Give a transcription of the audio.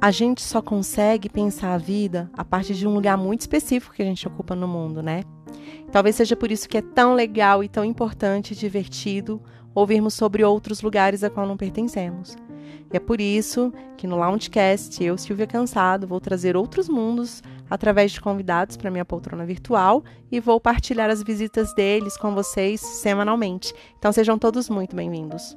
a gente só consegue pensar a vida a partir de um lugar muito específico que a gente ocupa no mundo, né? Talvez seja por isso que é tão legal e tão importante e divertido ouvirmos sobre outros lugares a qual não pertencemos. E é por isso que no Loungecast eu, Silvia Cansado, vou trazer outros mundos através de convidados para minha poltrona virtual e vou partilhar as visitas deles com vocês semanalmente. Então sejam todos muito bem-vindos.